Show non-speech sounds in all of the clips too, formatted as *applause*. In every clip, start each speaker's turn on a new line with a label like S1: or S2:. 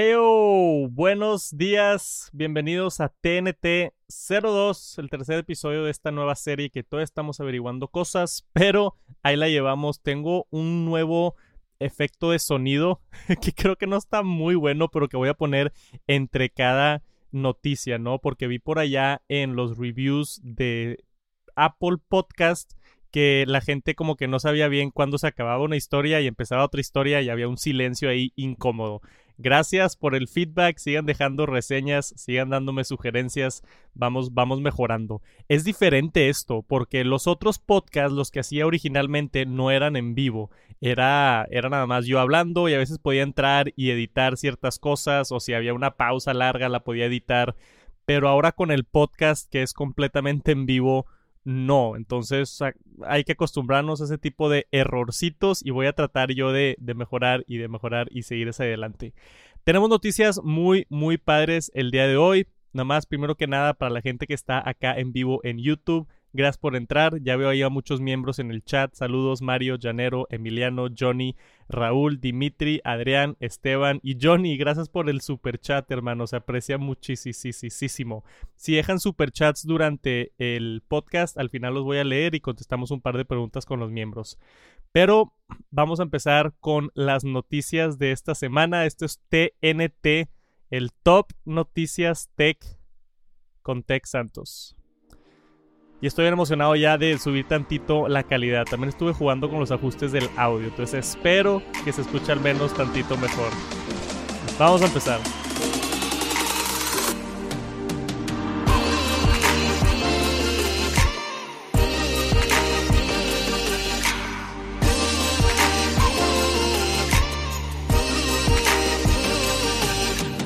S1: Heyo, buenos días, bienvenidos a TNT 02, el tercer episodio de esta nueva serie que todavía estamos averiguando cosas, pero ahí la llevamos. Tengo un nuevo efecto de sonido *laughs* que creo que no está muy bueno, pero que voy a poner entre cada noticia, ¿no? Porque vi por allá en los reviews de Apple Podcast que la gente como que no sabía bien cuándo se acababa una historia y empezaba otra historia y había un silencio ahí incómodo. Gracias por el feedback, sigan dejando reseñas, sigan dándome sugerencias, vamos, vamos mejorando. Es diferente esto, porque los otros podcasts, los que hacía originalmente, no eran en vivo, era, era nada más yo hablando y a veces podía entrar y editar ciertas cosas, o si había una pausa larga la podía editar, pero ahora con el podcast que es completamente en vivo, no. Entonces hay que acostumbrarnos a ese tipo de errorcitos y voy a tratar yo de, mejorar y de mejorar y seguir hacia adelante. Tenemos noticias muy, muy padres el día de hoy. Nada más, primero que nada, para la gente que está acá en vivo en YouTube, Gracias por entrar. Ya veo ahí a muchos miembros en el chat. Saludos Mario, Llanero, Emiliano, Johnny, Raúl, Dimitri, Adrián, Esteban y Johnny. Gracias por el super chat, hermano. Se aprecia muchísimo. Si dejan super chats durante el podcast, al final los voy a leer y contestamos un par de preguntas con los miembros. Pero vamos a empezar con las noticias de esta semana. Esto es TNT, el Top Noticias Tech con Tech Santos. Y estoy emocionado ya de subir tantito la calidad. También estuve jugando con los ajustes del audio. Entonces espero que se escuche al menos tantito mejor. Vamos a empezar.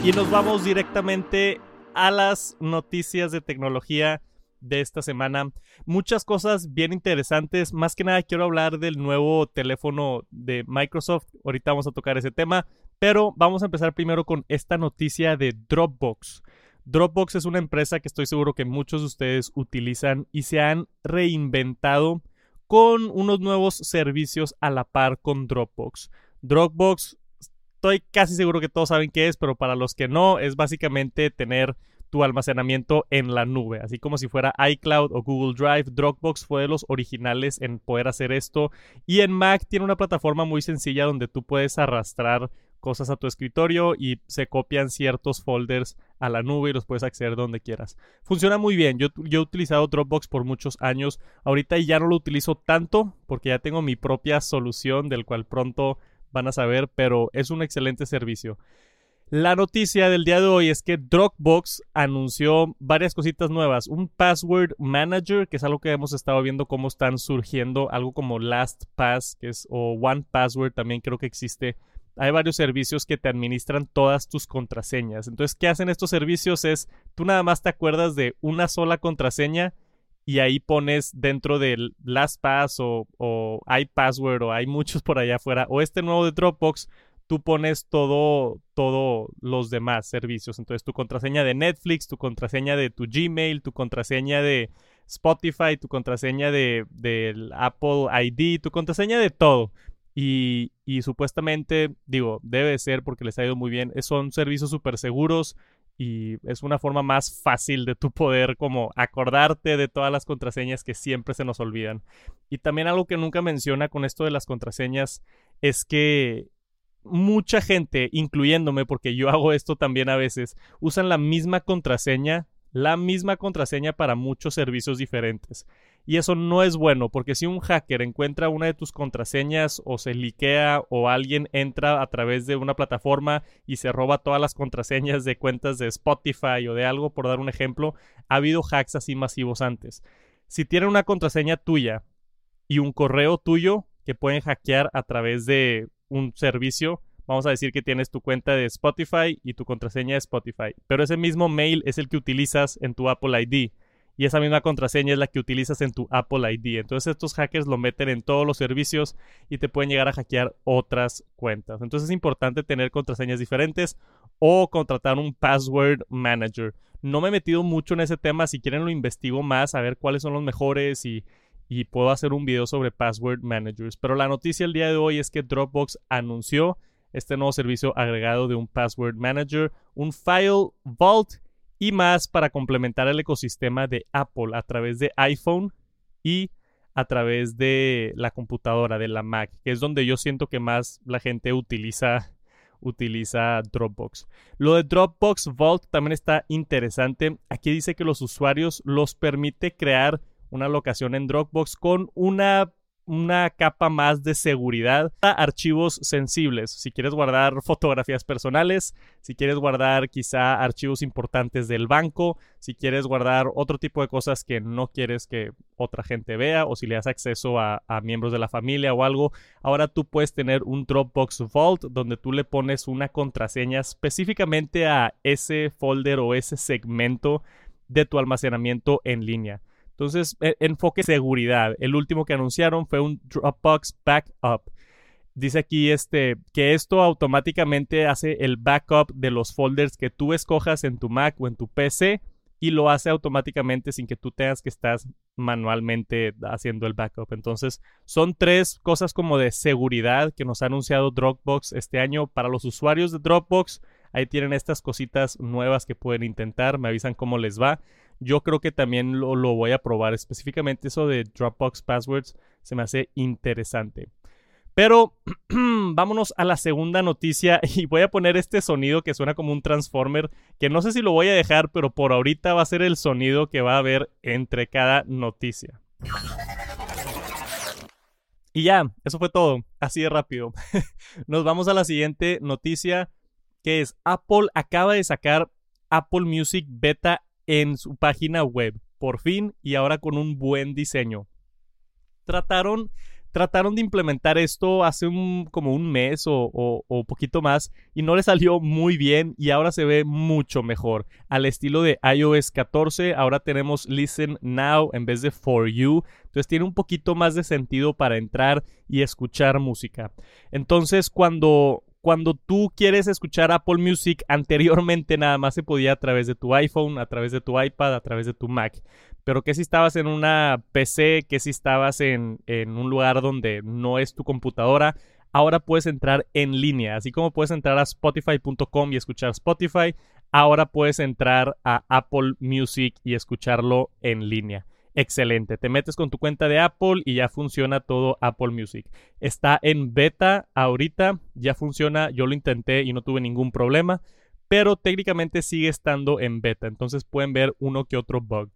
S1: Y nos vamos directamente a las noticias de tecnología de esta semana. Muchas cosas bien interesantes. Más que nada quiero hablar del nuevo teléfono de Microsoft. Ahorita vamos a tocar ese tema. Pero vamos a empezar primero con esta noticia de Dropbox. Dropbox es una empresa que estoy seguro que muchos de ustedes utilizan y se han reinventado con unos nuevos servicios a la par con Dropbox. Dropbox, estoy casi seguro que todos saben qué es, pero para los que no, es básicamente tener tu almacenamiento en la nube, así como si fuera iCloud o Google Drive. Dropbox fue de los originales en poder hacer esto y en Mac tiene una plataforma muy sencilla donde tú puedes arrastrar cosas a tu escritorio y se copian ciertos folders a la nube y los puedes acceder donde quieras. Funciona muy bien. Yo, yo, he utilizado Dropbox por muchos años. Ahorita ya no lo utilizo tanto porque ya tengo mi propia solución del cual pronto van a saber, pero es un excelente servicio. La noticia del día de hoy es que Dropbox anunció varias cositas nuevas. Un Password Manager, que es algo que hemos estado viendo cómo están surgiendo, algo como LastPass, que es, o One Password también creo que existe. Hay varios servicios que te administran todas tus contraseñas. Entonces, ¿qué hacen estos servicios? Es, tú nada más te acuerdas de una sola contraseña y ahí pones dentro del LastPass o, o iPassword o hay muchos por allá afuera o este nuevo de Dropbox tú pones todo, todo los demás servicios. Entonces, tu contraseña de Netflix, tu contraseña de tu Gmail, tu contraseña de Spotify, tu contraseña de, del Apple ID, tu contraseña de todo. Y, y, supuestamente, digo, debe ser porque les ha ido muy bien. Son servicios súper seguros y es una forma más fácil de tu poder como acordarte de todas las contraseñas que siempre se nos olvidan. Y también algo que nunca menciona con esto de las contraseñas es que mucha gente, incluyéndome, porque yo hago esto también a veces, usan la misma contraseña, la misma contraseña para muchos servicios diferentes. Y eso no es bueno, porque si un hacker encuentra una de tus contraseñas o se liquea o alguien entra a través de una plataforma y se roba todas las contraseñas de cuentas de Spotify o de algo, por dar un ejemplo, ha habido hacks así masivos antes. Si tienen una contraseña tuya y un correo tuyo que pueden hackear a través de un servicio, vamos a decir que tienes tu cuenta de Spotify y tu contraseña de Spotify, pero ese mismo mail es el que utilizas en tu Apple ID y esa misma contraseña es la que utilizas en tu Apple ID. Entonces estos hackers lo meten en todos los servicios y te pueden llegar a hackear otras cuentas. Entonces es importante tener contraseñas diferentes o contratar un password manager. No me he metido mucho en ese tema, si quieren lo investigo más, a ver cuáles son los mejores y y puedo hacer un video sobre password managers. Pero la noticia el día de hoy es que Dropbox anunció este nuevo servicio agregado de un Password Manager, un File Vault y más para complementar el ecosistema de Apple a través de iPhone y a través de la computadora, de la Mac, que es donde yo siento que más la gente utiliza utiliza Dropbox. Lo de Dropbox Vault también está interesante. Aquí dice que los usuarios los permite crear una locación en Dropbox con una una capa más de seguridad archivos sensibles. Si quieres guardar fotografías personales, si quieres guardar quizá archivos importantes del banco, si quieres guardar otro tipo de cosas que no quieres que otra gente vea o si le das acceso a, a miembros de la familia o algo, ahora tú puedes tener un Dropbox Vault donde tú le pones una contraseña específicamente a ese folder o ese segmento de tu almacenamiento en línea. Entonces, e, enfoque seguridad. El último que anunciaron fue un Dropbox Backup. Dice aquí este que esto automáticamente hace el backup de los folders que tú escojas en tu Mac o en tu PC y lo hace automáticamente sin que tú tengas que estar manualmente haciendo el backup. Entonces, son tres cosas como de seguridad que nos ha anunciado Dropbox este año para los usuarios de Dropbox. Ahí tienen estas cositas nuevas que pueden intentar, me avisan cómo les va. Yo creo que también lo, voy a probar. Específicamente eso de Dropbox Passwords se me hace interesante. Pero *clears throat* vámonos a la segunda noticia *laughs* y voy a poner este sonido que suena como un transformer, que no sé si lo voy a dejar, pero por ahorita va a ser el sonido que va a haber entre cada noticia. Y ya, eso fue todo, así de rápido. *laughs* Nos vamos a la siguiente noticia, que es Apple acaba de sacar Apple Music Beta en su página web, por fin y ahora con un buen diseño. Trataron, trataron de implementar esto hace un, como un mes o, o, poquito más y no le salió muy bien y ahora se ve mucho mejor. Al estilo de iOS 14, ahora tenemos Listen Now en vez de For You. Entonces tiene un poquito más de sentido para entrar y escuchar música. Entonces cuando, cuando tú quieres escuchar Apple Music, *laughs* anteriormente nada más se podía a través de tu iPhone, a través de tu iPad, a través de tu Mac. Pero que si estabas en una PC, que si estabas en, en un lugar donde no es tu computadora, ahora puedes entrar en línea. Así como puedes entrar a spotify.com y escuchar Spotify, ahora puedes entrar a Apple Music y escucharlo en línea excelente. Te metes con tu cuenta de Apple y ya funciona todo Apple Music. Está en beta ahorita, ya funciona, yo lo intenté y no tuve ningún problema, pero técnicamente sigue estando en beta, entonces pueden ver uno que otro bug.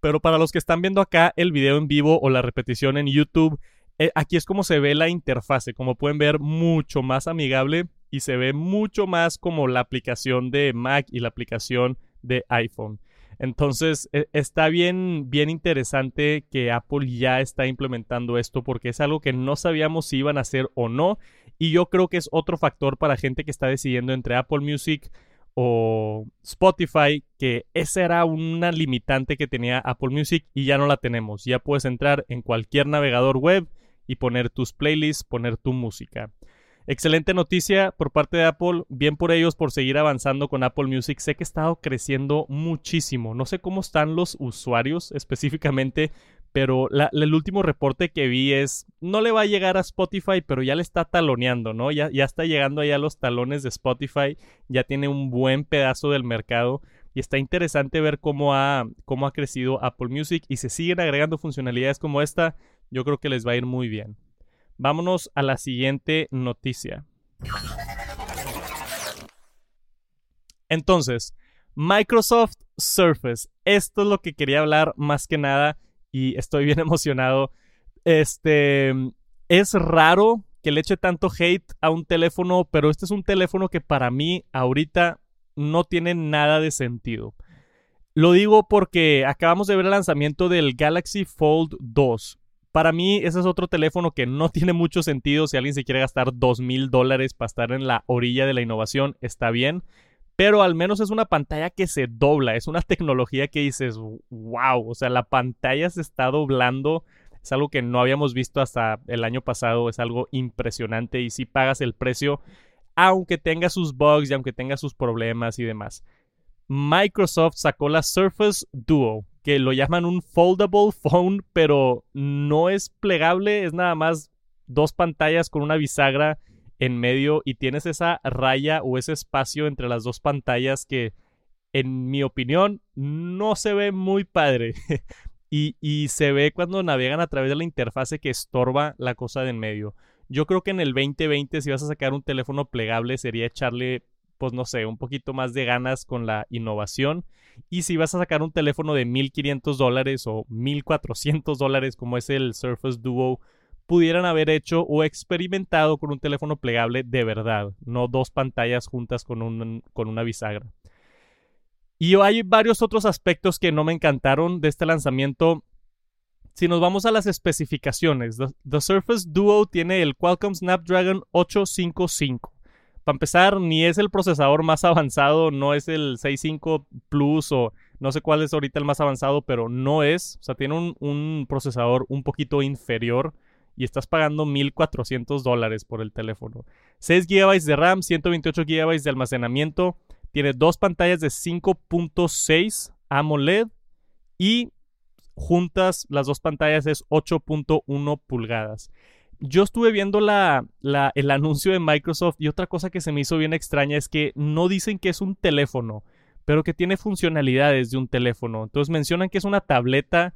S1: Pero para los que están viendo acá el video en vivo o la repetición en YouTube, eh, aquí es como se ve la interfase, como pueden ver mucho más amigable y se ve mucho más como la aplicación de Mac y la aplicación de iPhone. Entonces, e, está bien, bien interesante que Apple ya está implementando esto porque es algo que no sabíamos si iban a hacer o no. Y yo creo que es otro factor para gente que está decidiendo entre Apple Music o Spotify, que esa era una limitante que tenía Apple Music y ya no la tenemos. Ya puedes entrar en cualquier navegador web y poner tus playlists, poner tu música. Excelente noticia por parte de Apple. Bien por ellos por seguir avanzando con Apple Music. Sé que ha estado creciendo muchísimo. No sé cómo están los usuarios específicamente, pero el último reporte que vi es, no le va a llegar a Spotify, pero ya le está taloneando, ¿no? Ya, ya está llegando allá a los talones de Spotify, ya tiene un buen pedazo del mercado y está interesante ver cómo ha, cómo ha crecido Apple Music y se siguen agregando funcionalidades como esta, yo creo que les va a ir muy bien. Vámonos a la siguiente noticia. Entonces, Microsoft Surface. Esto es lo que quería hablar más que nada y estoy bien *laughs* emocionado. Este es raro que le eche tanto hate a un teléfono, pero este es un teléfono que para mí ahorita no tiene nada de sentido. Lo digo porque acabamos de ver el lanzamiento del Galaxy Fold 2 para mí, ese es otro teléfono que no *laughs* tiene mucho sentido. Si alguien se quiere gastar dos mil dólares para estar en la orilla de la innovación, está bien. Pero al menos es una pantalla que se dobla. Es una *laughs* tecnología que dices, wow. O sea, la pantalla se está doblando. Es algo que no habíamos visto hasta el año pasado. Es algo impresionante. Y si pagas el precio, aunque tenga sus bugs y aunque tenga sus problemas y demás. Microsoft sacó la Surface Duo que lo llaman un foldable phone, pero no es plegable, es nada más dos pantallas con una bisagra en medio y tienes esa raya o ese espacio entre las dos pantallas que, en mi opinión, no se ve muy padre. *laughs* y, y se ve cuando navegan a través de la interfase que estorba la cosa de en medio. Yo creo que en el 2020 si vas a sacar un teléfono plegable sería echarle, pues no sé, un poquito más de ganas con la innovación. Y si vas a sacar un teléfono de 1500 dólares o 1400 dólares como es el Surface Duo, pudieran haber hecho o experimentado con un teléfono plegable de verdad, no dos pantallas juntas con, un, con una bisagra. Y hay varios otros aspectos que no me encantaron de este lanzamiento. Si nos vamos a las especificaciones, The, Surface Duo tiene el Qualcomm Snapdragon 855. Para empezar, ni es el procesador más avanzado, no es el 65 Plus o no sé cuál es ahorita el más avanzado, pero no es. O sea, tiene un, procesador un poquito inferior y estás pagando 1400 dólares por el teléfono. 6 GB de RAM, 128 GB de almacenamiento. Tiene dos pantallas de 5.6 AMOLED y juntas las dos pantallas es 8.1 pulgadas. Yo estuve viendo el anuncio de Microsoft y otra cosa que se me hizo bien extraña es que no dicen que es un teléfono, pero que tiene funcionalidades de un teléfono. Entonces mencionan que es una tableta,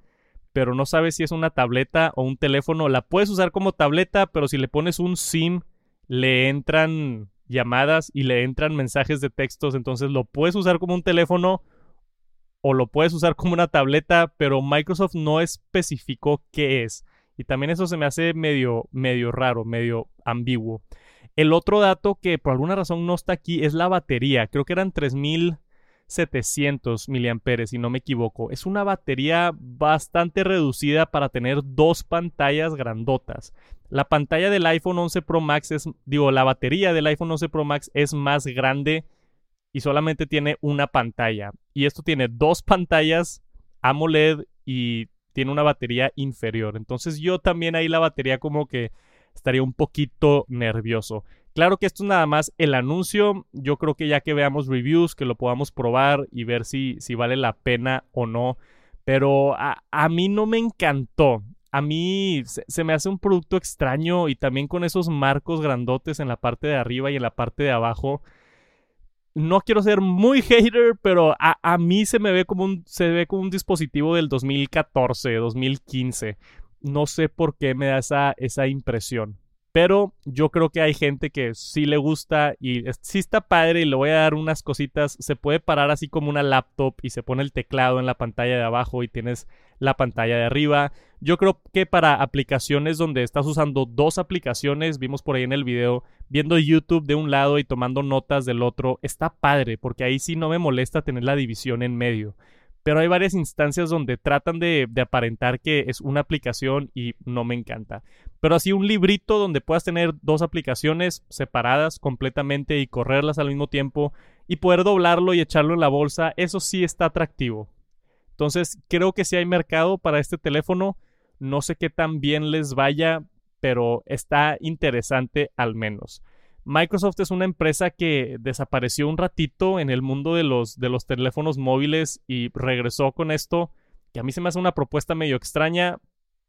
S1: pero no sabes si es una tableta o un teléfono. La puedes usar como tableta, pero si le pones un SIM, le entran llamadas y le entran mensajes de textos. Entonces lo puedes usar como un teléfono o lo puedes usar como una tableta, pero Microsoft no especificó qué es. Y también eso se me hace medio, medio raro, medio ambiguo. El otro dato que por alguna razón no está aquí es la batería. Creo que eran 3700 miliamperes, si no me equivoco. Es una batería bastante reducida para tener dos pantallas grandotas. La pantalla del iPhone 11 Pro Max es, digo, la batería del iPhone 11 Pro Max es más grande y solamente tiene una pantalla. Y esto tiene dos pantallas AMOLED y tiene una batería inferior. Entonces yo también ahí la batería como que estaría un poquito nervioso. Claro que esto es nada más el anuncio. Yo creo que ya que veamos reviews, que lo podamos probar y ver si, si vale la pena o no. Pero a, a mí no me encantó. A mí se, se, me hace un producto extraño y también con esos marcos grandotes en la parte de arriba y en la parte de abajo no quiero ser muy hater, pero a, mí se me ve como un, se ve como un dispositivo del 2014, 2015. No sé por qué me da esa, esa impresión. Pero yo creo que hay gente que sí le gusta y sí está padre y le voy a dar unas cositas. Se puede parar así como una laptop y se pone el teclado en la pantalla de abajo y tienes la pantalla de arriba. Yo creo que para aplicaciones donde estás usando dos aplicaciones, vimos por ahí en el video, viendo YouTube de un lado y tomando notas del otro, está padre porque ahí sí no me molesta tener la división en medio pero hay varias instancias donde tratan de, aparentar que es una aplicación y no me encanta. Pero así un librito donde puedas tener dos aplicaciones separadas completamente y correrlas al mismo tiempo y poder doblarlo y echarlo en la bolsa, eso sí está atractivo. Entonces creo que sí hay mercado para este teléfono. No sé qué tan bien les vaya, pero está interesante al menos. Microsoft es una empresa que desapareció un ratito en el mundo de los, de los teléfonos móviles y regresó con esto, que a mí se me hace una propuesta medio extraña,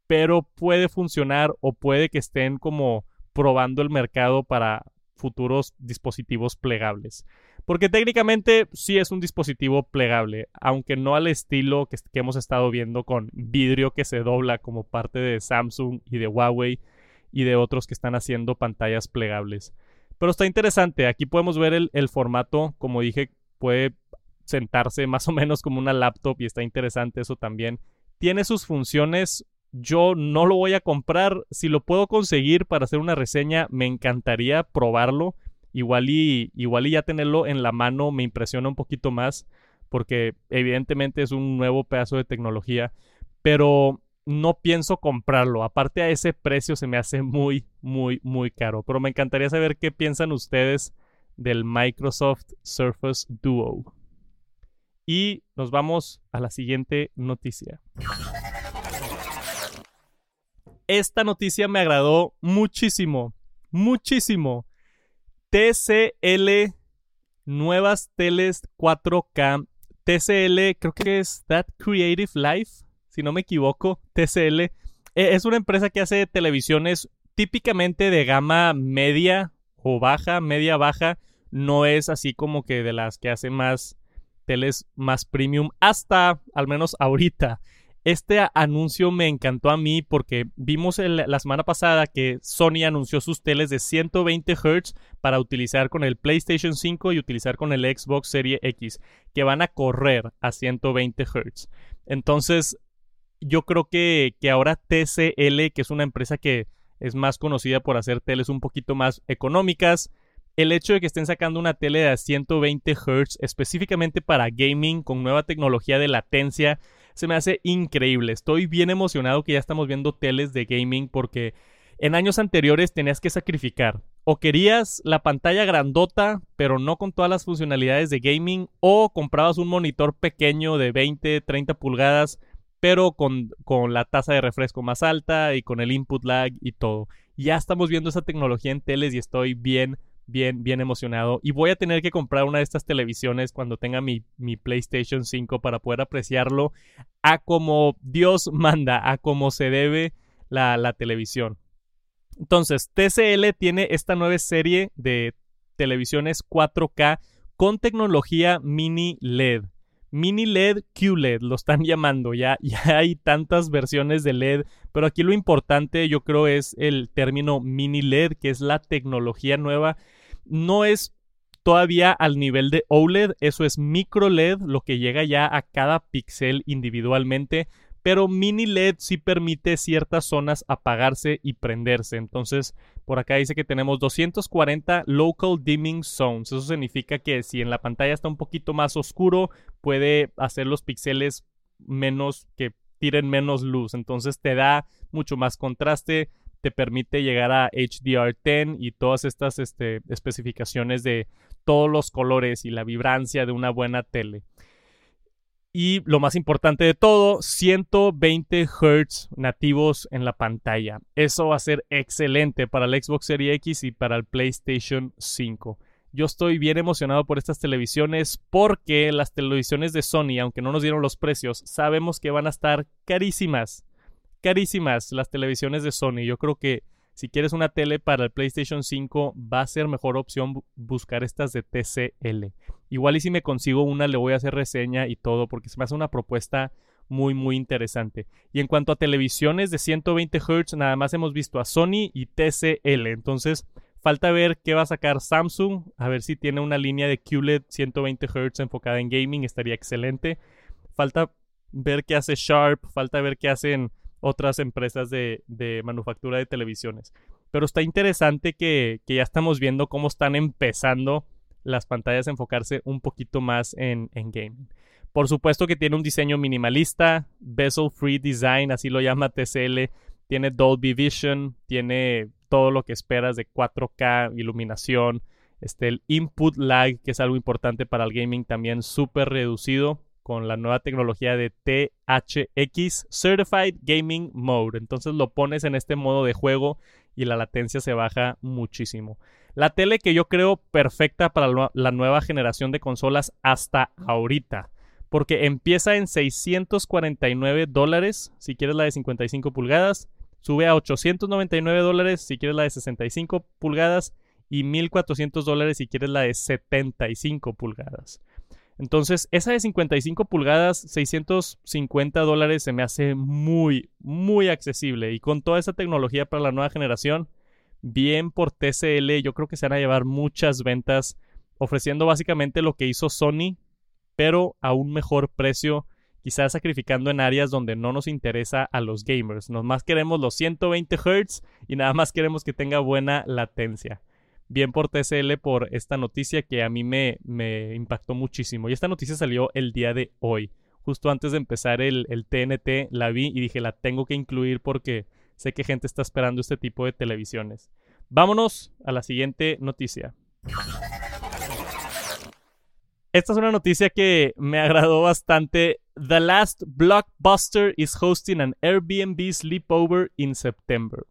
S1: pero puede funcionar o puede que estén como probando el mercado para futuros dispositivos plegables. Porque técnicamente sí es un dispositivo plegable, aunque no al estilo que, que hemos estado viendo con vidrio que se dobla como parte de Samsung y de Huawei y de otros que están haciendo pantallas plegables. Pero está interesante. Aquí podemos ver el, formato. Como dije, puede sentarse *laughs* más o menos como una laptop y está interesante eso también. Tiene sus funciones. Yo no lo voy a comprar. Si lo puedo conseguir para hacer una reseña, me encantaría probarlo. Igual y, igual y ya tenerlo en la mano me impresiona un poquito más porque evidentemente es un nuevo pedazo de tecnología. Pero no pienso comprarlo. Aparte a ese precio se me hace muy, muy, muy caro. Pero me encantaría saber qué piensan ustedes del Microsoft Surface Duo. Y nos vamos a la siguiente noticia. Esta noticia me agradó muchísimo, muchísimo. TCL, nuevas teles 4K. TCL, creo que es That Creative Life si no me equivoco, TCL. E, es una empresa que hace televisiones típicamente de gama media o baja, media baja, no es así como que de las que hace más teles más premium hasta al menos ahorita. Este anuncio me encantó a mí porque vimos la semana pasada que Sony anunció sus teles de 120 Hz para utilizar con el PlayStation 5 y utilizar con el Xbox Series X, que van a correr a 120 Hz. Entonces, yo creo que, que ahora TCL, que es una empresa que es más conocida por hacer teles un poquito más económicas, el hecho de que estén sacando una tele de 120 Hz específicamente para gaming con nueva tecnología de latencia se me hace increíble. Estoy bien emocionado que ya estamos viendo teles de gaming porque en años anteriores tenías que sacrificar. O querías la pantalla grandota, pero no con todas las funcionalidades de gaming, o comprabas un monitor pequeño de 20, 30 pulgadas, pero con, con la tasa de refresco más alta y con el input lag y todo. Ya estamos viendo esa tecnología en teles y estoy bien, bien, bien emocionado. Y voy a tener que comprar una de estas televisiones cuando tenga mi, mi, PlayStation 5 para poder apreciarlo a como Dios *laughs* manda, a como se debe la, la televisión. Entonces, TCL tiene esta nueva serie de televisiones 4K con tecnología mini LED. Mini LED, QLED, lo están *laughs* llamando. Ya, ya hay tantas versiones de LED, pero aquí lo importante yo creo es el término mini LED, que es la tecnología nueva. No es todavía al nivel de OLED, eso es micro LED, lo que llega ya a cada píxel individualmente, pero mini LED sí permite ciertas zonas apagarse y prenderse. Entonces, por acá dice que tenemos 240 local dimming zones. Eso significa que si en la pantalla está un poquito más oscuro, puede hacer los píxeles menos que tiren menos luz. Entonces te da mucho más contraste, te permite llegar a HDR10 y todas estas este, especificaciones de todos los colores y la vibrancia de una buena tele. Y lo más importante de todo, 120 Hz nativos en la pantalla. Eso va a ser excelente para el Xbox Series X y para el PlayStation 5. Yo estoy bien emocionado por estas televisiones porque las televisiones de Sony, aunque no nos dieron los precios, sabemos que van a estar carísimas. Carísimas las televisiones de Sony. Yo creo que si quieres una tele para el PlayStation 5, va a ser mejor opción buscar estas de TCL. Igual y si me consigo una, le voy a hacer reseña y todo, porque se me hace una propuesta muy, muy interesante. Y en cuanto a televisiones de 120 Hz, nada más hemos visto a Sony y TCL. Entonces, falta ver qué va a sacar Samsung, a ver si tiene una línea de QLED 120 Hz enfocada en gaming, estaría excelente. Falta ver qué hace Sharp, falta ver qué hacen otras empresas de, manufactura de televisiones. Pero está interesante que, ya estamos viendo cómo están empezando las pantallas a enfocarse un poquito más en, en gaming. Por supuesto que tiene un diseño minimalista, bezel free design, así lo llama TCL. Tiene Dolby Vision, tiene todo lo que esperas de 4K, iluminación, este, el input lag, que es algo importante para el gaming, también súper reducido con la nueva tecnología de THX Certified Gaming Mode. Entonces lo pones en este modo de juego y la latencia se baja muchísimo. La tele que yo creo perfecta para la nueva generación de consolas hasta ahorita. Porque empieza en 649 dólares si quieres la de 55 pulgadas. Sube a 899 dólares si quieres la de 65 pulgadas. Y 1400 dólares si quieres la de 75 pulgadas. Entonces, esa de 55 pulgadas, 650 dólares se me hace muy, muy accesible. Y con toda esa tecnología para la nueva generación, bien por TCL, yo creo que se van a llevar muchas ventas ofreciendo básicamente lo que hizo Sony, pero a un mejor precio, quizás sacrificando en áreas donde no nos interesa a los gamers. Nomás queremos los 120 Hz y nada más queremos que tenga buena latencia bien por TCL por esta noticia que a mí me, me impactó muchísimo. Y esta noticia salió el día de hoy. Justo antes de empezar el, el TNT la vi y dije la tengo que incluir porque sé que gente está esperando este tipo de televisiones. Vámonos a la siguiente noticia. Esta es una noticia que me agradó bastante. The Last Blockbuster is hosting an Airbnb sleepover in September.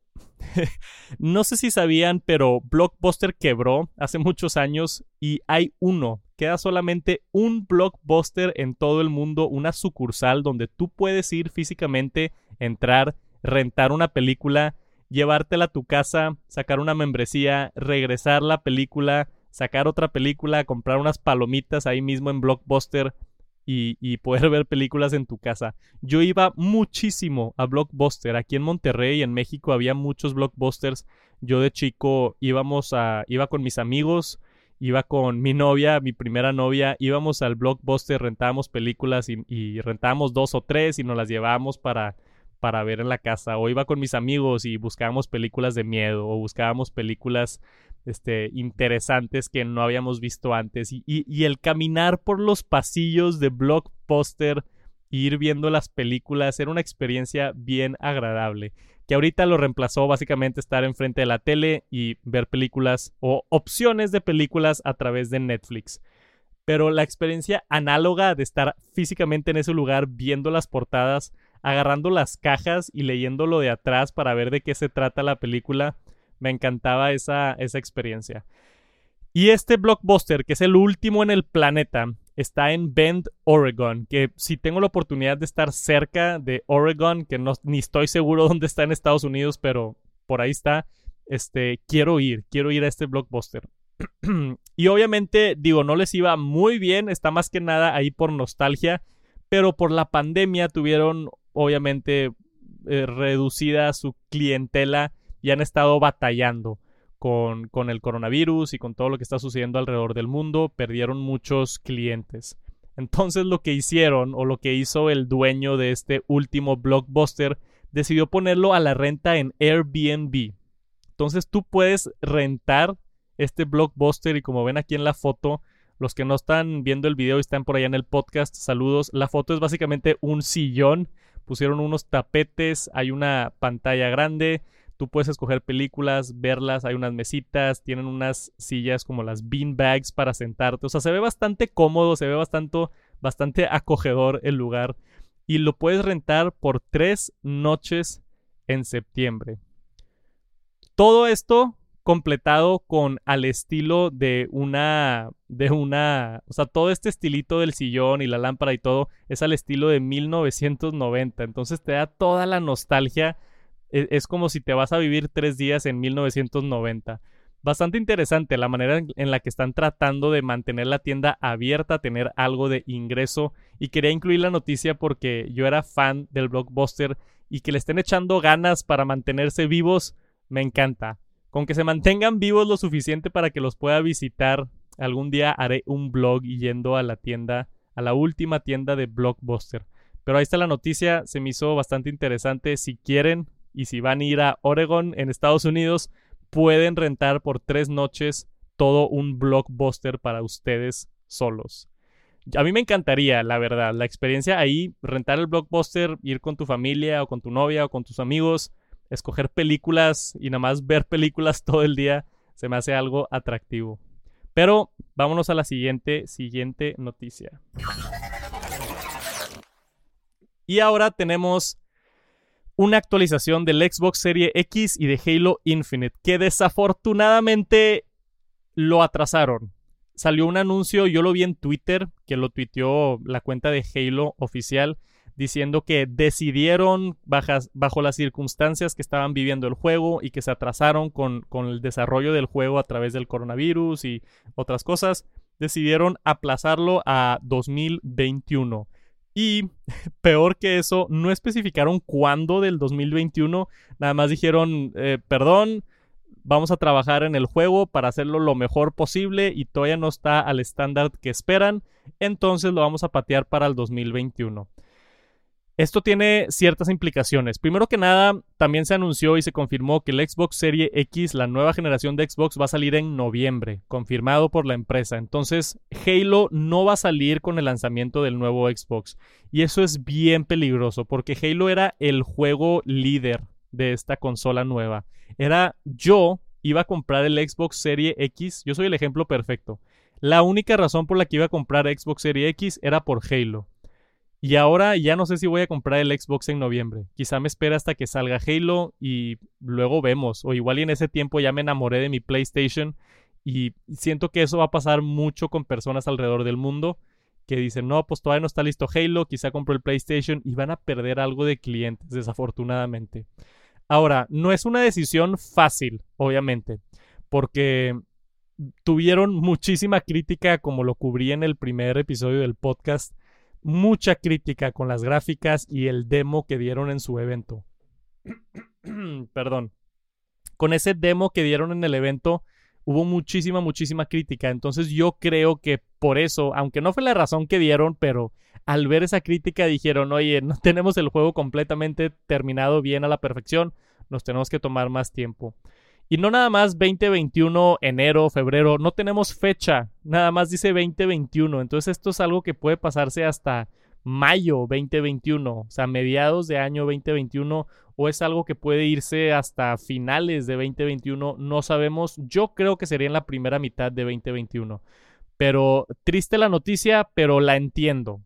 S1: *laughs* no sé si sabían, pero Blockbuster quebró hace muchos años y hay uno. Queda solamente un Blockbuster en todo el mundo, una sucursal donde tú puedes ir físicamente, entrar, rentar una película llevártela a tu casa, sacar una membresía, regresar la película, sacar otra película, comprar unas palomitas ahí mismo en Blockbuster y, y, poder *laughs* ver películas en tu casa. Yo iba muchísimo a Blockbuster. Aquí en Monterrey, en México, había muchos Blockbusters. Yo de chico íbamos a, iba con mis amigos, iba con mi novia, mi primera novia, íbamos al Blockbuster, rentábamos películas y, y rentábamos dos o tres y nos las llevábamos para para ver en la casa o iba con mis amigos y buscábamos películas de miedo o buscábamos películas este, interesantes que no habíamos visto antes y, y, el caminar por los pasillos de blockbuster e ir viendo las películas era una experiencia bien agradable que ahorita lo reemplazó básicamente estar enfrente de la tele y ver películas o opciones de películas a través de Netflix pero la experiencia análoga de estar físicamente en ese lugar viendo las portadas agarrando las cajas y leyéndolo de atrás para ver de qué se trata la película. Me encantaba esa, esa experiencia. Y este blockbuster, que es el último en el planeta, está en Bend, Oregon, que si tengo la oportunidad de estar cerca de Oregon, que no, ni estoy seguro *laughs* dónde está en Estados Unidos, pero por ahí está, este, quiero ir, quiero ir a este blockbuster. *clears throat* y obviamente, digo, no les iba muy bien, está más que nada ahí por nostalgia, pero por la pandemia tuvieron obviamente eh, reducida su clientela y han estado batallando con, con el coronavirus y con todo lo que está sucediendo alrededor del mundo. Perdieron muchos clientes. Entonces lo que hicieron o lo que hizo el dueño de este último blockbuster decidió ponerlo a la renta en Airbnb. Entonces tú puedes rentar este blockbuster y como ven aquí en la foto, los que no están viendo el video y están por allá en el podcast, saludos. La foto es básicamente un sillón pusieron unos tapetes, hay una pantalla grande, tú puedes escoger películas, verlas, hay unas mesitas, tienen unas sillas como las bean bags para sentarte, o sea, se ve bastante cómodo, se ve bastante, bastante acogedor el lugar y lo puedes rentar por tres noches en septiembre. Todo esto completado con al estilo de una de una, o sea, todo este estilito del sillón y la lámpara y todo es al estilo de 1990, entonces te da toda la nostalgia, es, es como si te vas a vivir tres días en 1990. Bastante interesante la manera en la que están tratando de mantener la tienda abierta, tener algo de ingreso y quería incluir la noticia porque yo era fan del blockbuster y que le estén echando ganas para mantenerse vivos, me encanta. Con que se mantengan vivos lo suficiente para que los pueda visitar. Algún día haré un blog yendo a la tienda, a la última tienda de Blockbuster. Pero ahí está la noticia, se me hizo bastante interesante. Si quieren y si van a ir a Oregon en Estados Unidos, pueden rentar por tres noches todo un Blockbuster para ustedes solos. A mí me encantaría, la verdad, la experiencia ahí, rentar el Blockbuster, ir con tu familia o con tu novia o con tus amigos, escoger películas y nada más ver películas *laughs* todo el día se me hace algo atractivo. Pero vámonos a la siguiente, siguiente noticia. Y ahora tenemos una actualización del Xbox Series X y de Halo Infinite, que desafortunadamente lo atrasaron. Salió un anuncio, yo lo vi en Twitter, que lo tuiteó la cuenta de Halo oficial, diciendo que decidieron bajo las circunstancias que estaban viviendo el juego y que se atrasaron con, con el desarrollo del juego a través del coronavirus y otras cosas, decidieron aplazarlo a 2021. Y *laughs* peor que eso, no especificaron cuándo del 2021, nada más dijeron, eh, perdón, vamos a trabajar en el juego para hacerlo lo mejor posible y todavía no está al estándar que esperan, entonces lo vamos a patear para el 2021. Esto tiene ciertas implicaciones. Primero que nada, también se anunció y se confirmó que el Xbox Series X, la nueva generación de Xbox, va a salir en noviembre, confirmado por la empresa. Entonces, Halo no va a salir con el lanzamiento del nuevo Xbox. Y eso es bien peligroso, porque Halo era el juego líder de esta consola nueva. Era yo iba a comprar el Xbox Series X, yo soy el ejemplo perfecto. La única razón por la que iba a comprar Xbox Series X era por Halo. Y ahora ya no sé si voy a comprar el Xbox en noviembre. Quizá me espera hasta que salga Halo y luego vemos. O igual en ese tiempo ya me enamoré de mi PlayStation y siento que eso va a pasar mucho con personas alrededor del mundo que dicen, no, pues todavía no está listo Halo, quizá compro el PlayStation y van a perder algo de clientes, desafortunadamente. Ahora, no es una decisión fácil, obviamente, porque tuvieron muchísima crítica, como lo cubrí en el primer episodio del podcast, mucha crítica con las gráficas y el demo que dieron en su evento. *clears throat* Perdón. Con ese demo que dieron en el evento hubo muchísima, muchísima crítica. Entonces yo creo que por eso, aunque no fue la razón que dieron, pero al ver esa crítica dijeron, oye, no *laughs* tenemos el juego completamente terminado bien a la perfección, nos tenemos que tomar más tiempo. Y no nada más 2021, enero, febrero, no tenemos fecha, nada más dice 2021. Entonces esto es algo que puede pasarse hasta mayo 2021, o sea, mediados de año 2021, o es algo que puede irse hasta finales de 2021, no sabemos. Yo creo que sería en la primera mitad de 2021. Pero triste la noticia, pero la entiendo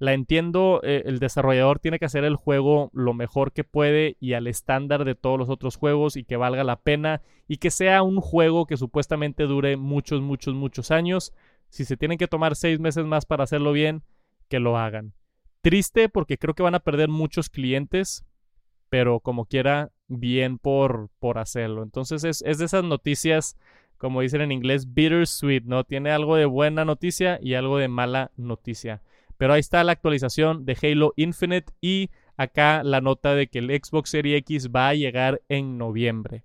S1: la entiendo, eh, el desarrollador tiene que hacer el juego lo mejor que puede y al estándar de todos los otros juegos y que valga la pena y que sea un juego que supuestamente dure muchos, muchos, muchos años. Si se tienen que tomar seis meses más para hacerlo bien, que lo hagan. Triste porque creo que van a perder muchos clientes, pero como quiera, bien por, por hacerlo. Entonces es, es de esas noticias, como dicen en inglés, bittersweet, ¿no? Tiene algo de buena noticia y algo de mala noticia. Pero ahí está la actualización de Halo Infinite y acá la nota de que el Xbox Series X va a llegar en noviembre.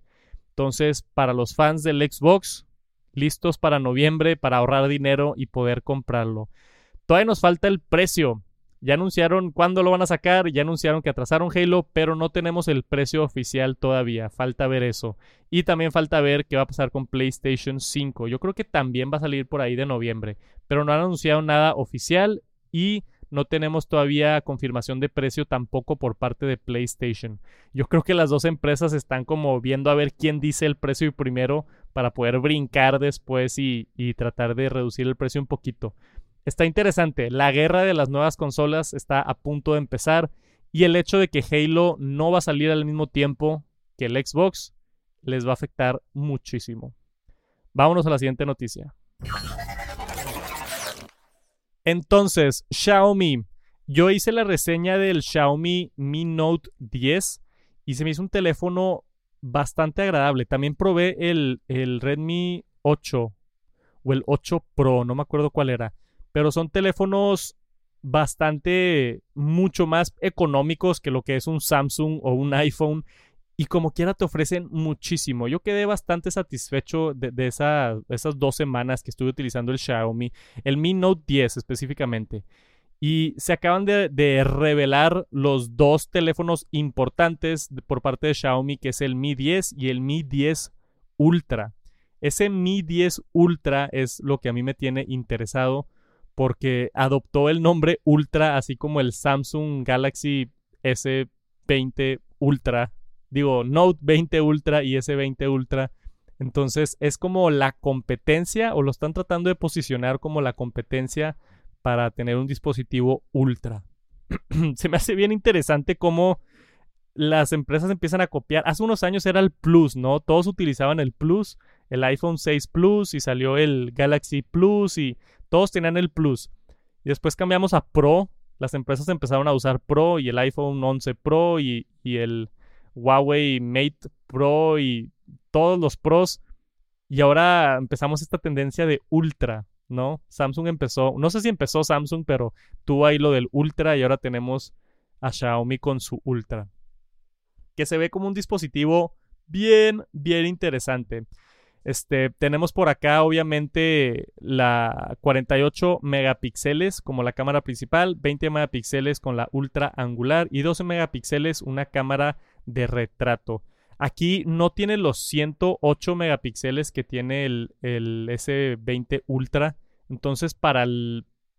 S1: Entonces, para los fans del Xbox, listos para noviembre para ahorrar dinero y poder comprarlo. Todavía nos falta el precio. Ya anunciaron cuándo lo van a sacar, ya anunciaron que atrasaron Halo, pero no tenemos el precio oficial todavía. Falta ver eso. Y también falta ver qué va a pasar con PlayStation 5. Yo creo que también va a salir por ahí de noviembre, pero no han anunciado nada oficial y no tenemos todavía confirmación de precio tampoco por parte de PlayStation. Yo creo que las dos empresas están como viendo a ver quién dice el precio primero para poder brincar después y, tratar de reducir el precio un poquito. Está interesante, la guerra de las nuevas consolas está a punto de empezar y el hecho de que Halo no va a salir al mismo tiempo que el Xbox les va a afectar muchísimo. Vámonos a la siguiente noticia. Entonces, Xiaomi. Yo hice la reseña del Xiaomi Mi Note 10 y se me hizo un teléfono bastante agradable. También probé el, el Redmi 8 o el 8 Pro, no me acuerdo cuál era. Pero son teléfonos bastante, mucho más económicos que lo que es un Samsung o un iPhone y como quiera te ofrecen muchísimo. Yo quedé bastante satisfecho de, esas dos semanas que estuve utilizando el Xiaomi, el Mi Note 10 específicamente. Y se acaban de, revelar los dos teléfonos importantes por parte de Xiaomi, que es el Mi 10 y el Mi 10 Ultra. Ese Mi 10 Ultra es lo que a mí me tiene interesado porque adoptó el nombre Ultra, así como el Samsung Galaxy S20 Ultra digo, Note 20 Ultra y S20 Ultra. Entonces es como la competencia o lo están tratando de posicionar como la competencia para tener un dispositivo ultra. *clears throat* Se me hace bien interesante cómo las empresas empiezan a copiar. Hace unos años era el Plus, ¿no? Todos utilizaban el Plus, el iPhone 6 Plus y salió el Galaxy Plus y todos tenían el Plus. Y después cambiamos a Pro. Las empresas empezaron a usar Pro y el iPhone 11 Pro y, y el Huawei Mate Pro y todos los pros. Y ahora empezamos esta tendencia de ultra, ¿no? Samsung empezó, no sé si empezó Samsung, pero tuvo ahí lo del ultra y ahora tenemos a Xiaomi con su ultra. Que se ve como un dispositivo bien, bien interesante. Este, tenemos por acá obviamente la 48 megapíxeles como la cámara principal, 20 megapíxeles con la ultra angular y 12 megapíxeles una cámara de retrato. Aquí no tiene los 108 megapíxeles que tiene el, S20 Ultra. Entonces, para,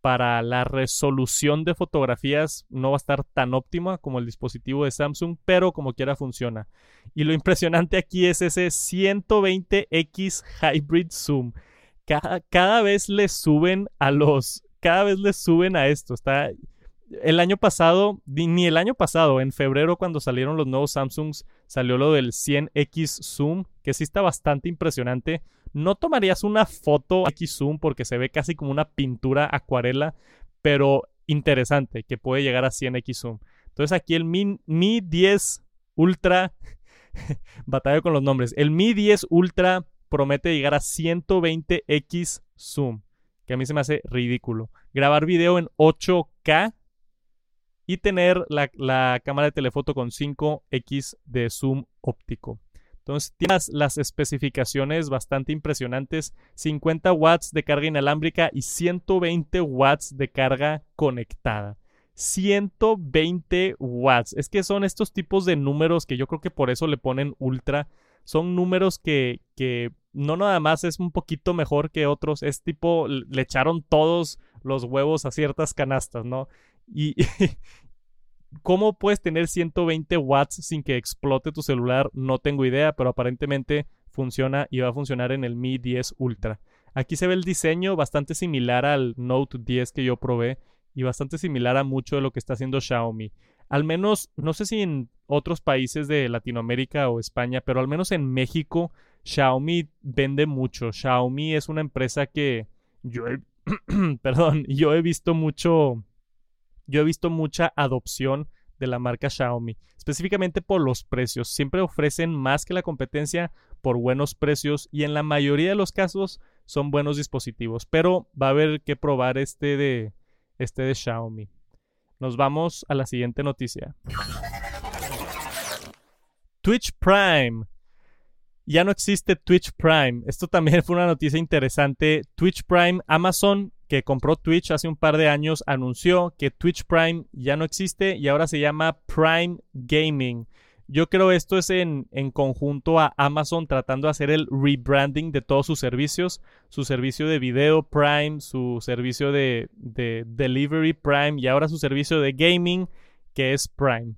S1: para la resolución de fotografías no va a estar tan óptima como el dispositivo de Samsung, pero como quiera funciona. Y lo impresionante aquí es ese 120x Hybrid Zoom. Cada, cada vez le suben a los. Cada vez le suben a esto. Está el año pasado, ni el año pasado, en febrero cuando salieron los nuevos Samsungs, salió lo del 100X Zoom, que sí está bastante impresionante. No tomarías una foto X Zoom porque se ve casi como una pintura acuarela, pero interesante, que puede llegar a 100X Zoom. Entonces aquí el Mi, Mi 10 Ultra *laughs* batalla con los nombres. El Mi 10 Ultra promete llegar a 120x zoom, que a mí se me hace ridículo. Grabar video en 8K y tener la, cámara de telefoto con 5x de zoom óptico. Entonces tienes las especificaciones bastante impresionantes, 50 watts de carga inalámbrica y 120 watts de carga conectada. 120 watts. Es que son estos tipos de números que yo creo que por eso le ponen ultra. Son números que, que no nada más es un poquito mejor que otros. Es tipo, le echaron todos los huevos a ciertas canastas, ¿no? Y, *laughs* ¿Cómo puedes tener 120 watts sin que explote tu celular? No tengo idea, pero aparentemente funciona y va a funcionar en el Mi 10 Ultra. Aquí se ve el diseño bastante similar al Note 10 que yo probé y bastante similar a mucho de lo que está haciendo Xiaomi. Al menos, no sé si en otros países de Latinoamérica o España, pero al menos en México, Xiaomi vende mucho. Xiaomi es una empresa que yo he, *clears throat* perdón, yo he visto mucho yo he visto mucha adopción de la marca Xiaomi, específicamente por los precios. Siempre ofrecen más que la competencia por buenos precios y en la mayoría de los casos son buenos dispositivos, pero va a haber que probar este de este de Xiaomi. Nos vamos a la siguiente noticia. Twitch Prime. Ya no existe Twitch Prime. Esto también *laughs* fue una noticia interesante. Twitch Prime, Amazon que compró Twitch hace un par de años, anunció que Twitch Prime ya no existe y ahora se llama Prime Gaming. Yo creo esto es en, en, conjunto a Amazon tratando de hacer el rebranding de todos sus servicios, su servicio de video Prime, su servicio de, de delivery Prime y ahora su servicio de gaming que es Prime.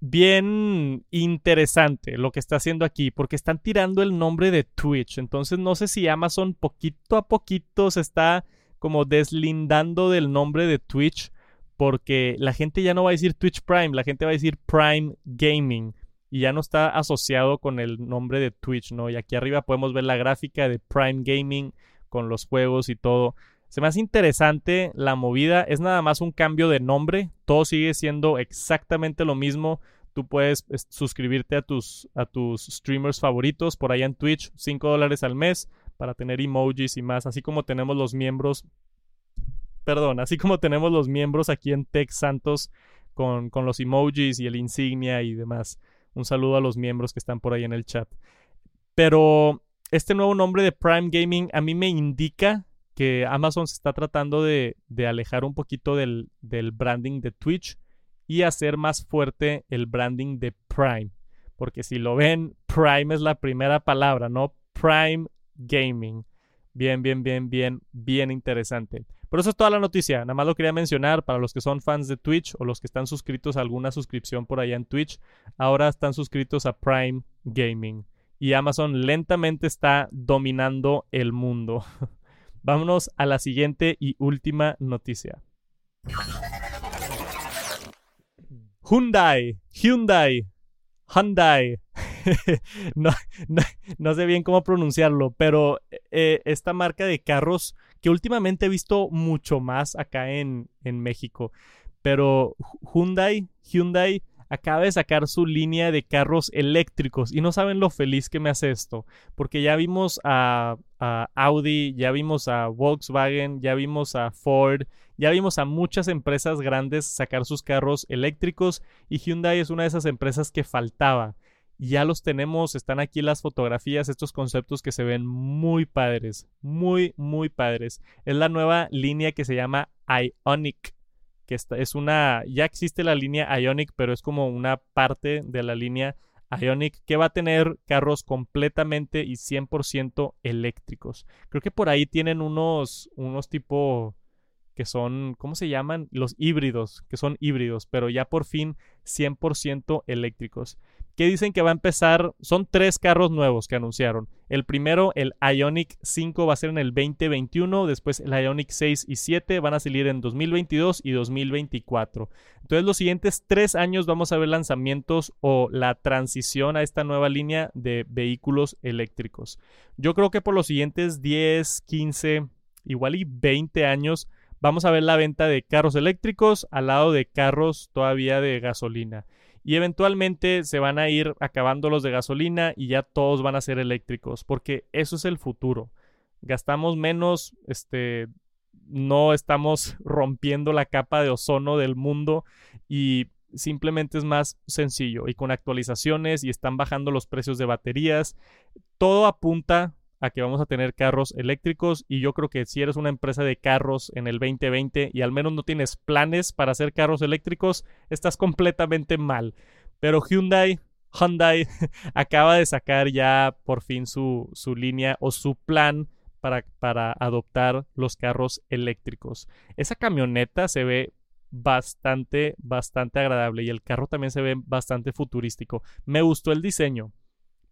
S1: Bien interesante lo que está haciendo aquí porque están tirando el nombre de Twitch. Entonces no sé si Amazon poquito a poquito se está como deslindando del nombre de Twitch porque la gente ya no va a decir Twitch Prime, la gente va a decir Prime Gaming y ya no está asociado con el nombre de Twitch, ¿no? Y aquí arriba podemos ver la gráfica de Prime Gaming con los juegos y todo. Se me hace interesante la movida, es nada más un cambio de nombre, todo sigue siendo exactamente lo mismo. Tú puedes suscribirte a tus, a tus streamers favoritos por allá en Twitch, 5 dólares al mes para tener emojis y más, así como tenemos los miembros, perdón, así como tenemos los miembros aquí en Tech Santos con, con los emojis y el insignia y demás. Un saludo a los miembros que están por ahí en el chat. Pero este nuevo nombre de Prime Gaming a mí me indica que Amazon se está tratando de, de alejar un poquito del, del, branding de Twitch y hacer más fuerte el branding de Prime. Porque si lo ven, Prime es la primera palabra, ¿no? Prime Gaming. Bien, bien, bien, bien, bien interesante. Pero eso es toda la noticia. Nada más lo quería mencionar para los que son fans de Twitch o los que están suscritos a alguna suscripción por allá en Twitch. Ahora están suscritos a Prime Gaming. Y Amazon lentamente está dominando el mundo. *laughs* Vámonos a la siguiente y última noticia. Hyundai, Hyundai, Hyundai *laughs* no, no, sé bien cómo pronunciarlo, pero eh, esta marca de carros que últimamente he visto mucho más acá en, en México. Pero Hyundai, Hyundai acaba de sacar su línea de carros eléctricos y no saben lo feliz que me hace esto, porque ya vimos a, a, Audi, ya vimos a Volkswagen, ya vimos a Ford, ya vimos a muchas empresas grandes sacar sus carros eléctricos y Hyundai es una de esas empresas que faltaba ya los tenemos, están aquí las fotografías, estos conceptos que se ven muy padres, muy, muy padres. Es la nueva línea que se llama Ionic, que es una, ya existe la línea Ionic, pero es como una parte de la línea Ionic que va a tener carros completamente y 100% eléctricos. Creo que por ahí tienen unos, unos tipo que son, ¿cómo se llaman? Los híbridos, que son híbridos, pero ya por fin 100% eléctricos que dicen que va a empezar, son tres carros nuevos que anunciaron. El primero, el Ionic 5 va a ser en el 2021, después el Ionic 6 y 7 van a salir en 2022 y 2024. Entonces los siguientes tres años vamos a ver lanzamientos o la transición a esta nueva línea de vehículos eléctricos. Yo creo que por los siguientes 10, 15, igual y 20 años vamos a ver la venta de carros eléctricos al lado de carros todavía de gasolina. Y eventualmente se van a ir acabando los de gasolina y ya todos van a ser eléctricos, porque eso es el futuro. Gastamos menos, este, no estamos *laughs* rompiendo la capa de ozono del mundo y simplemente es más sencillo y con actualizaciones y están bajando los precios de baterías. Todo apunta a que vamos a tener carros eléctricos y yo creo que si eres una empresa de carros en el 2020 y al menos no tienes planes para hacer carros eléctricos, estás completamente mal. Pero Hyundai, Hyundai *laughs* acaba de sacar ya por fin su, su línea o su plan para, para adoptar los carros eléctricos. Esa camioneta se ve bastante, bastante agradable y el carro también se ve bastante futurístico. Me gustó el diseño.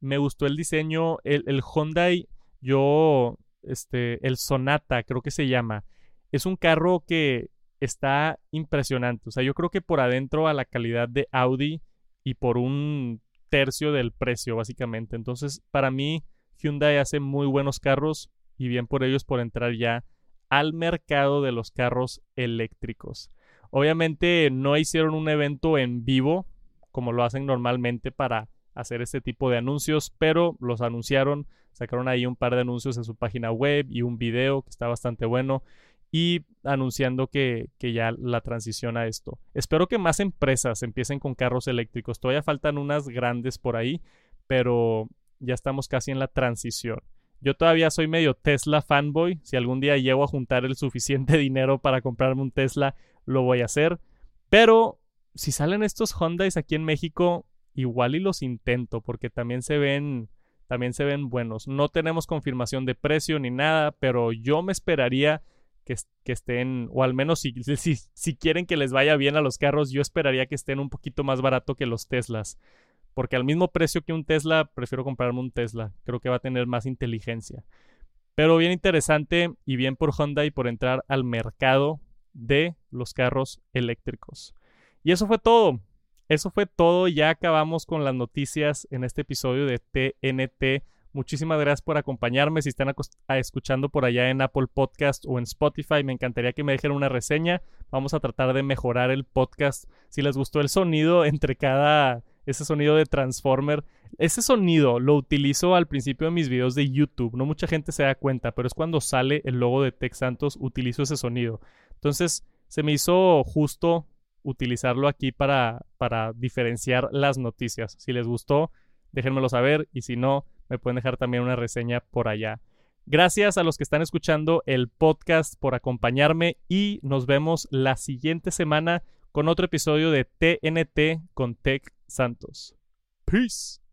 S1: Me gustó el diseño. El, el Hyundai, yo, este, el Sonata, creo que se llama. Es un carro que está impresionante. O sea, yo creo que por adentro a la calidad de Audi y por un tercio del precio, básicamente. Entonces, para mí, Hyundai hace muy buenos carros y bien por ellos por entrar ya al mercado de los carros eléctricos. Obviamente no hicieron un evento en vivo como lo hacen normalmente para hacer este tipo de anuncios, pero los anunciaron, sacaron ahí un par de anuncios en su página web y un video que está bastante bueno y anunciando que, ya la transición a esto. Espero que más empresas empiecen con carros eléctricos. Todavía faltan unas grandes por ahí, pero ya estamos casi en la transición. Yo todavía soy medio Tesla fanboy. Si algún día llego a juntar el suficiente *laughs* dinero para comprarme un Tesla, lo voy a hacer. Pero si salen estos Hondas aquí en México, igual y los intento porque también se ven también se ven buenos. No tenemos confirmación de precio ni nada, pero yo me esperaría que, que estén, o al menos si, *laughs* si, si, quieren que les vaya bien a los carros, yo esperaría que estén un poquito más barato que los Teslas. Porque al mismo precio que un Tesla, prefiero comprarme un Tesla. Creo que va a tener más inteligencia. Pero bien interesante y bien por Honda y por entrar al mercado de los carros eléctricos. Y eso fue todo. Eso fue todo. Ya acabamos con las noticias en este episodio de TNT. Muchísimas gracias por acompañarme. Si están escuchando por allá en Apple Podcast o en Spotify, me encantaría que me dejen una reseña. Vamos a tratar de mejorar el podcast. Si les gustó el sonido *laughs* entre cada, ese sonido de Transformer, ese sonido lo utilizo al principio de mis videos de YouTube. No mucha gente se da cuenta, pero es cuando sale el logo de Tech Santos, utilizo ese sonido. Entonces, se me hizo justo utilizarlo aquí para, para diferenciar las noticias. Si les gustó, déjenmelo saber y si no, me pueden dejar también una reseña por allá. Gracias a los que están escuchando el podcast por acompañarme y nos vemos la siguiente semana con otro episodio de TNT con Tech Santos. Peace.